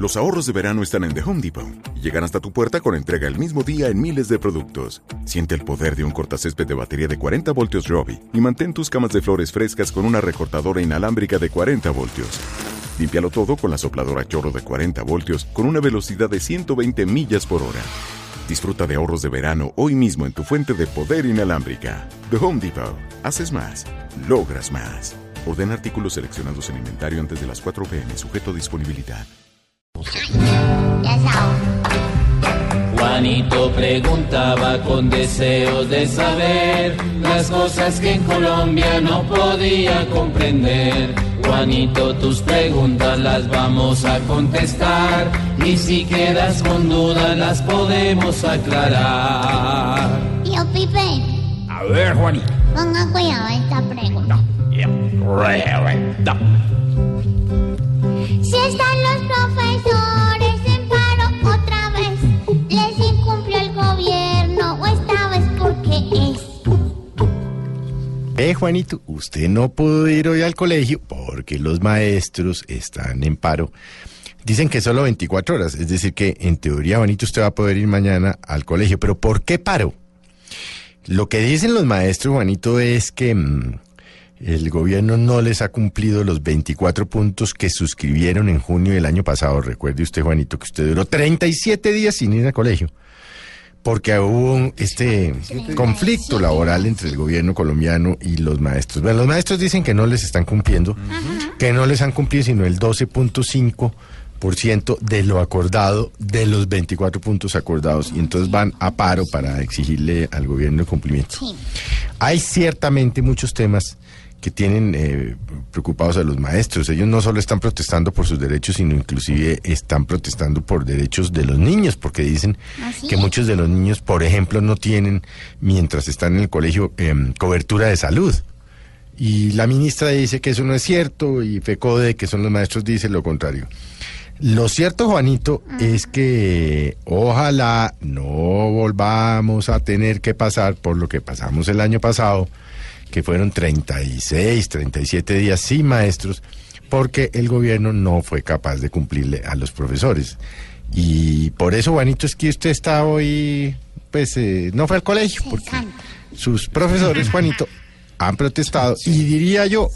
Los ahorros de verano están en The Home Depot y llegan hasta tu puerta con entrega el mismo día en miles de productos. Siente el poder de un cortacésped de batería de 40 voltios Robbie y mantén tus camas de flores frescas con una recortadora inalámbrica de 40 voltios. Límpialo todo con la sopladora chorro de 40 voltios con una velocidad de 120 millas por hora. Disfruta de ahorros de verano hoy mismo en tu fuente de poder inalámbrica. The Home Depot. Haces más. Logras más. Orden artículos seleccionados en inventario antes de las 4 pm, sujeto a disponibilidad. Juanito preguntaba con deseos de saber las cosas que en Colombia no podía comprender. Juanito, tus preguntas las vamos a contestar y si quedas con dudas las podemos aclarar. Tío Pipe, A ver, Juanito. ponga cuidado a esta pregunta. Si están los Juanito, usted no pudo ir hoy al colegio porque los maestros están en paro. Dicen que solo 24 horas, es decir que en teoría, Juanito, usted va a poder ir mañana al colegio. Pero ¿por qué paro? Lo que dicen los maestros, Juanito, es que mm, el gobierno no les ha cumplido los 24 puntos que suscribieron en junio del año pasado. Recuerde usted, Juanito, que usted duró 37 días sin ir al colegio porque hubo un- este conflicto laboral entre el gobierno colombiano y los maestros. Bueno, los maestros dicen que no les están cumpliendo, que no les han cumplido sino el 12.5% de lo acordado, de los 24 puntos acordados, y entonces van a paro para exigirle al gobierno el cumplimiento. Sí. Hay ciertamente muchos temas que tienen eh, preocupados a los maestros. Ellos no solo están protestando por sus derechos, sino inclusive están protestando por derechos de los niños, porque dicen Así que es. muchos de los niños, por ejemplo, no tienen, mientras están en el colegio, em, cobertura de salud. Y la ministra dice que eso no es cierto y FECODE, que son los maestros, dice lo contrario. Lo cierto, Juanito, es que ojalá no volvamos a tener que pasar por lo que pasamos el año pasado, que fueron 36, 37 días sin maestros, porque el gobierno no fue capaz de cumplirle a los profesores. Y por eso, Juanito, es que usted está hoy, pues, eh, no fue al colegio, porque sus profesores, Juanito, han protestado, y diría yo,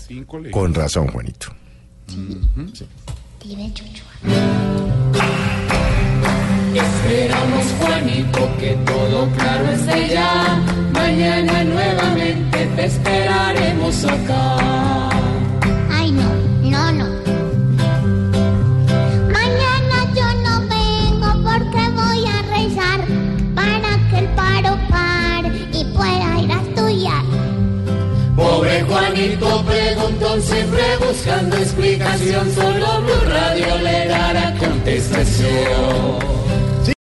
con razón, Juanito. Esperamos, Juanito, que todo claro esté ya. Mañana nuevamente te esperaremos acá. Ay, no, no, no. Mañana yo no vengo porque voy a rezar para que el paro pare y pueda ir a estudiar. Pobre Juanito preguntó siempre buscando explicación, solo Blue Radio le dará contestación.